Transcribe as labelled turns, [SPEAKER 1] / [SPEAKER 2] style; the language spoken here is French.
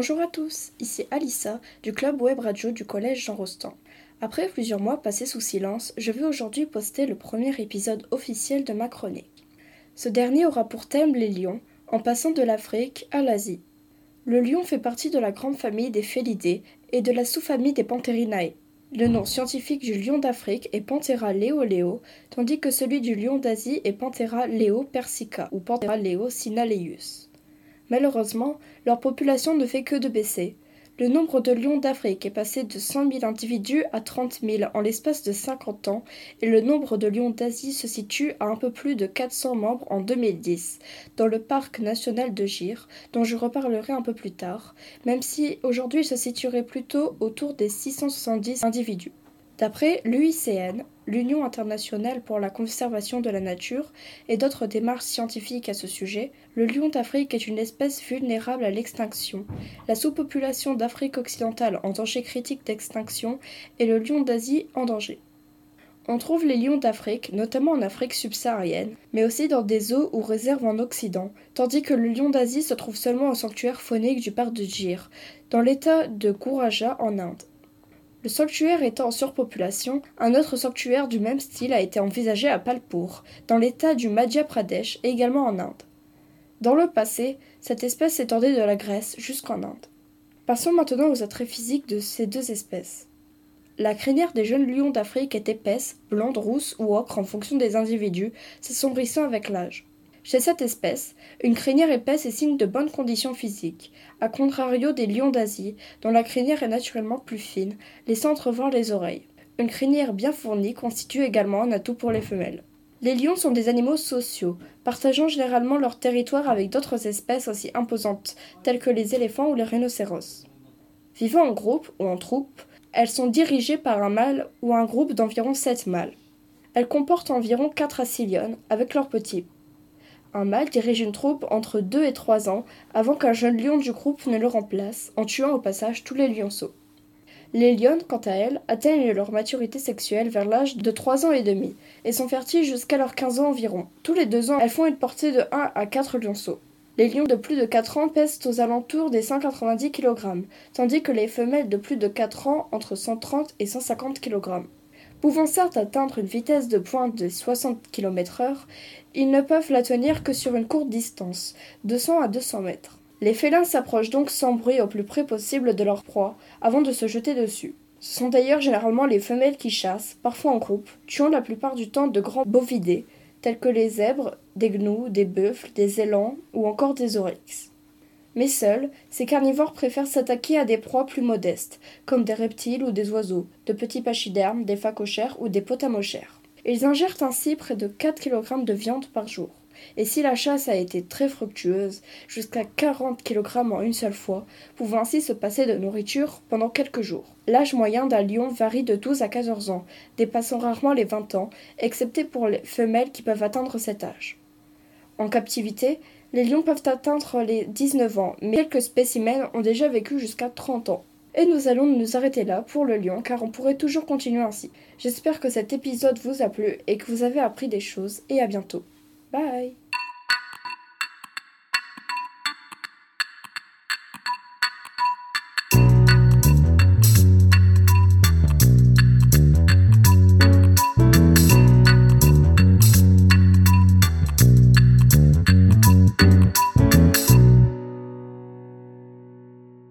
[SPEAKER 1] Bonjour à tous, ici Alissa du club web radio du collège Jean Rostand. Après plusieurs mois passés sous silence, je vais aujourd'hui poster le premier épisode officiel de ma chronique. Ce dernier aura pour thème les lions, en passant de l'Afrique à l'Asie. Le lion fait partie de la grande famille des félidés et de la sous-famille des Pantherinae. Le nom scientifique du lion d'Afrique est Panthera leo tandis que celui du lion d'Asie est Panthera leo persica ou Panthera leo sinaleus. Malheureusement, leur population ne fait que de baisser. Le nombre de lions d'Afrique est passé de 100 000 individus à 30 000 en l'espace de 50 ans et le nombre de lions d'Asie se situe à un peu plus de 400 membres en 2010 dans le parc national de Gir, dont je reparlerai un peu plus tard, même si aujourd'hui il se situerait plutôt autour des 670 individus. D'après l'UICN, l'Union internationale pour la conservation de la nature, et d'autres démarches scientifiques à ce sujet, le lion d'Afrique est une espèce vulnérable à l'extinction. La sous-population d'Afrique occidentale en danger critique d'extinction et le lion d'Asie en danger. On trouve les lions d'Afrique, notamment en Afrique subsaharienne, mais aussi dans des eaux ou réserves en Occident, tandis que le lion d'Asie se trouve seulement au sanctuaire faunique du parc de Gir, dans l'état de Gouraja en Inde. Le sanctuaire étant en surpopulation, un autre sanctuaire du même style a été envisagé à Palpur, dans l'état du Madhya Pradesh et également en Inde. Dans le passé, cette espèce s'étendait de la Grèce jusqu'en Inde. Passons maintenant aux attraits physiques de ces deux espèces. La crinière des jeunes lions d'Afrique est épaisse, blonde, rousse ou ocre en fonction des individus, s'assombrissant avec l'âge. Chez cette espèce, une crinière épaisse est signe de bonnes conditions physiques, à contrario des lions d'Asie, dont la crinière est naturellement plus fine, laissant entrevoir les oreilles. Une crinière bien fournie constitue également un atout pour les femelles. Les lions sont des animaux sociaux, partageant généralement leur territoire avec d'autres espèces aussi imposantes, telles que les éléphants ou les rhinocéros. Vivant en groupe ou en troupe, elles sont dirigées par un mâle ou un groupe d'environ 7 mâles. Elles comportent environ 4 à 6 lionnes, avec leurs petits. Un mâle dirige une troupe entre 2 et 3 ans avant qu'un jeune lion du groupe ne le remplace, en tuant au passage tous les lionceaux. Les lionnes, quant à elles, atteignent leur maturité sexuelle vers l'âge de 3 ans et demi et sont fertiles jusqu'à leurs 15 ans environ. Tous les 2 ans, elles font une portée de 1 à 4 lionceaux. Les lions de plus de 4 ans pèsent aux alentours des 190 kg, tandis que les femelles de plus de 4 ans entre 130 et 150 kg. Pouvant certes atteindre une vitesse de pointe de 60 km/h, ils ne peuvent la tenir que sur une courte distance, de 100 à 200 mètres. Les félins s'approchent donc sans bruit au plus près possible de leur proie, avant de se jeter dessus. Ce sont d'ailleurs généralement les femelles qui chassent, parfois en groupe, tuant la plupart du temps de grands bovidés, tels que les zèbres, des gnous, des buffles, des élans ou encore des oryx. Mais seuls, ces carnivores préfèrent s'attaquer à des proies plus modestes, comme des reptiles ou des oiseaux, de petits pachydermes, des phacochères ou des potamochères. Ils ingèrent ainsi près de 4 kg de viande par jour. Et si la chasse a été très fructueuse, jusqu'à 40 kg en une seule fois, pouvant ainsi se passer de nourriture pendant quelques jours. L'âge moyen d'un lion varie de 12 à 14 ans, dépassant rarement les 20 ans, excepté pour les femelles qui peuvent atteindre cet âge. En captivité, les lions peuvent atteindre les 19 ans, mais quelques spécimens ont déjà vécu jusqu'à 30 ans. Et nous allons nous arrêter là pour le lion, car on pourrait toujours continuer ainsi. J'espère que cet épisode vous a plu et que vous avez appris des choses, et à bientôt. Bye